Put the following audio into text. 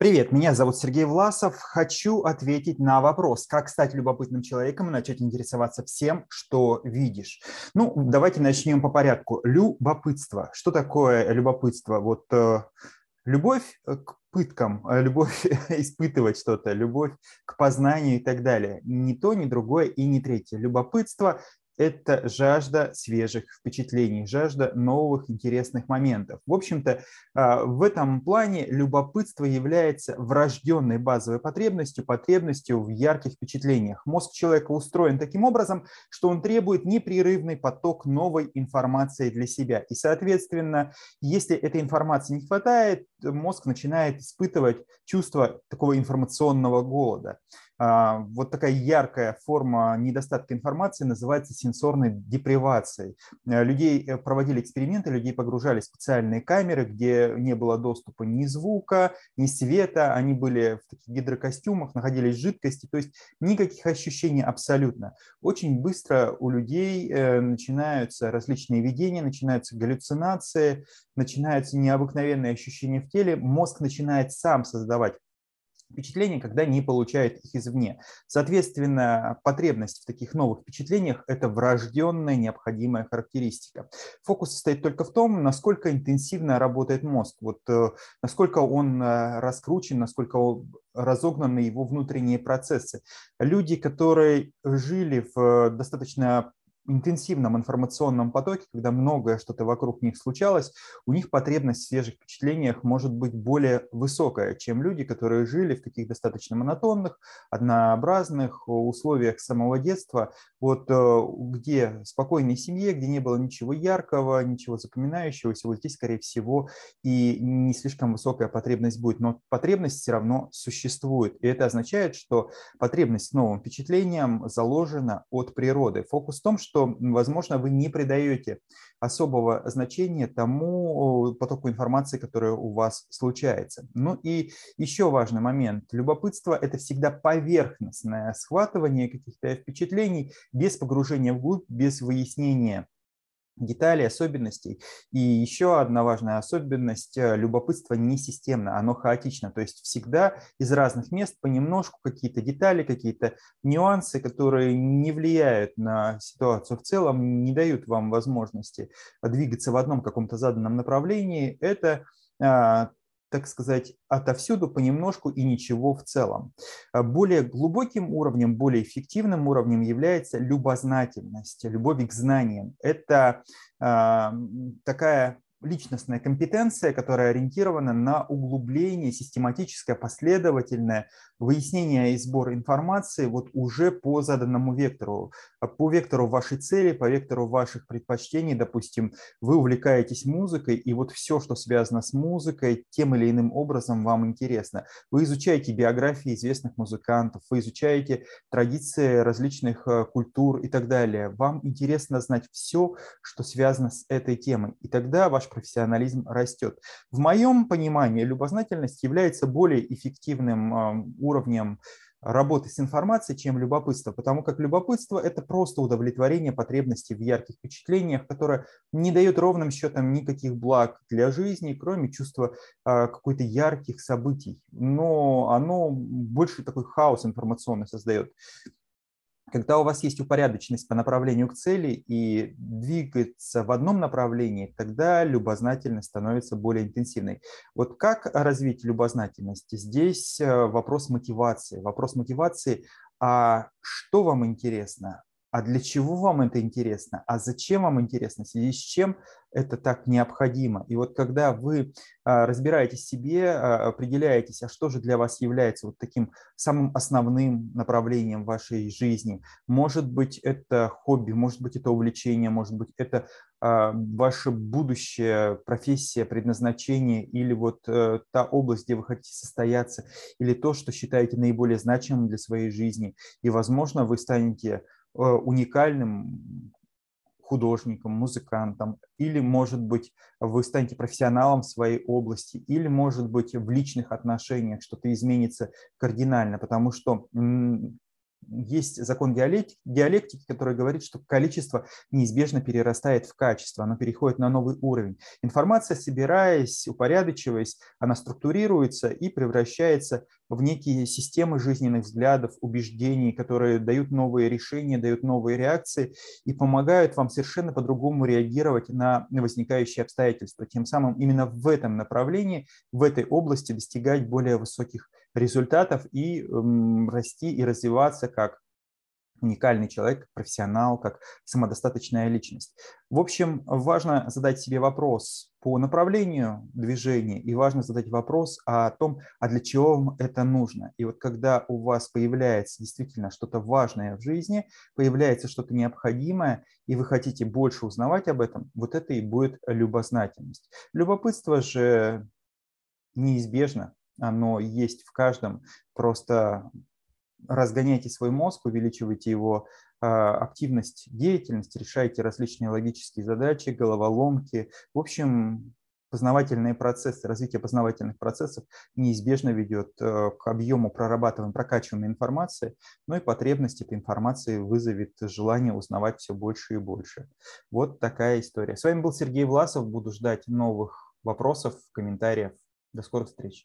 Привет, меня зовут Сергей Власов. Хочу ответить на вопрос, как стать любопытным человеком и начать интересоваться всем, что видишь. Ну, давайте начнем по порядку. Любопытство. Что такое любопытство? Вот э, любовь к пыткам, э, любовь испытывать что-то, любовь к познанию и так далее. Ни то, ни другое и ни третье. Любопытство это жажда свежих впечатлений, жажда новых интересных моментов. В общем-то, а, в этом плане любопытство является врожденной базовой потребностью, потребностью в ярких впечатлениях. Мозг человека устроен таким образом, что он требует непрерывный поток новой информации для себя. И, соответственно, если этой информации не хватает, мозг начинает испытывать чувство такого информационного голода. А, вот такая яркая форма недостатка информации называется сенсорной депривацией. Э, людей э, проводили эксперименты, людей погружали в специальные камеры, где не было доступа ни звука, ни света, они были в таких гидрокостюмах, находились в жидкости, то есть никаких ощущений абсолютно. Очень быстро у людей э, начинаются различные видения, начинаются галлюцинации, начинаются необыкновенные ощущения в теле, мозг начинает сам создавать впечатления, когда не получает их извне. Соответственно, потребность в таких новых впечатлениях – это врожденная необходимая характеристика. Фокус состоит только в том, насколько интенсивно работает мозг, вот, э, насколько он э, раскручен, насколько он разогнаны его внутренние процессы. Люди, которые жили в э, достаточно интенсивном информационном потоке, когда многое что-то вокруг них случалось, у них потребность в свежих впечатлениях может быть более высокая, чем люди, которые жили в таких достаточно монотонных, однообразных условиях самого детства, вот э, где спокойной семье, где не было ничего яркого, ничего запоминающегося, вот здесь, скорее всего, и не слишком высокая потребность будет, но потребность все равно существует, и это означает, что потребность в новым впечатлениям заложена от природы. Фокус в том, что что, возможно, вы не придаете особого значения тому потоку информации, который у вас случается. Ну и еще важный момент. Любопытство – это всегда поверхностное схватывание каких-то впечатлений без погружения вглубь, без выяснения деталей, особенностей. И еще одна важная особенность – любопытство не системно, оно хаотично. То есть всегда из разных мест понемножку какие-то детали, какие-то нюансы, которые не влияют на ситуацию в целом, не дают вам возможности двигаться в одном каком-то заданном направлении. Это а, так сказать, отовсюду понемножку и ничего в целом. А более глубоким уровнем, более эффективным уровнем является любознательность, любовь к знаниям. Это э, такая личностная компетенция, которая ориентирована на углубление, систематическое, последовательное выяснение и сбор информации вот уже по заданному вектору, по вектору вашей цели, по вектору ваших предпочтений. Допустим, вы увлекаетесь музыкой, и вот все, что связано с музыкой, тем или иным образом вам интересно. Вы изучаете биографии известных музыкантов, вы изучаете традиции различных э, культур и так далее. Вам интересно знать все, что связано с этой темой. И тогда ваш профессионализм растет. В моем понимании любознательность является более эффективным уровнем работы с информацией, чем любопытство, потому как любопытство – это просто удовлетворение потребностей в ярких впечатлениях, которое не дает ровным счетом никаких благ для жизни, кроме чувства а, какой-то ярких событий. Но оно больше такой хаос информационный создает когда у вас есть упорядоченность по направлению к цели и двигается в одном направлении, тогда любознательность становится более интенсивной. Вот как развить любознательность? Здесь э, вопрос мотивации. Вопрос мотивации, а что вам интересно? А для чего вам это интересно, а зачем вам интересно, в с чем это так необходимо. И вот когда вы а, разбираетесь себе, а, определяетесь, а что же для вас является вот таким самым основным направлением вашей жизни, может быть, это хобби, может быть, это увлечение, может быть, это а, ваше будущее, профессия, предназначение или вот э, та область, где вы хотите состояться, или то, что считаете наиболее значимым для своей жизни. И, возможно, вы станете уникальным художником, музыкантом, или, может быть, вы станете профессионалом в своей области, или, может быть, в личных отношениях что-то изменится кардинально, потому что есть закон диалектики, который говорит, что количество неизбежно перерастает в качество, оно переходит на новый уровень. Информация, собираясь, упорядочиваясь, она структурируется и превращается в некие системы жизненных взглядов, убеждений, которые дают новые решения, дают новые реакции и помогают вам совершенно по-другому реагировать на возникающие обстоятельства. Тем самым именно в этом направлении, в этой области достигать более высоких результатов и расти и развиваться как уникальный человек, как профессионал, как самодостаточная личность. В общем, важно задать себе вопрос по направлению движения и важно задать вопрос о том, а для чего вам это нужно. И вот когда у вас появляется действительно что-то важное в жизни, появляется что-то необходимое, и вы хотите больше узнавать об этом, вот это и будет любознательность. Любопытство же неизбежно, оно есть в каждом, просто разгоняйте свой мозг, увеличивайте его а, активность, деятельность, решайте различные логические задачи, головоломки. В общем, познавательные процессы, развитие познавательных процессов неизбежно ведет э, к объему прорабатываемой, прокачиваемой информации, но и потребность этой информации вызовет желание узнавать все больше и больше. Вот такая история. С вами был Сергей Власов. Буду ждать новых вопросов, комментариев. До скорых встреч.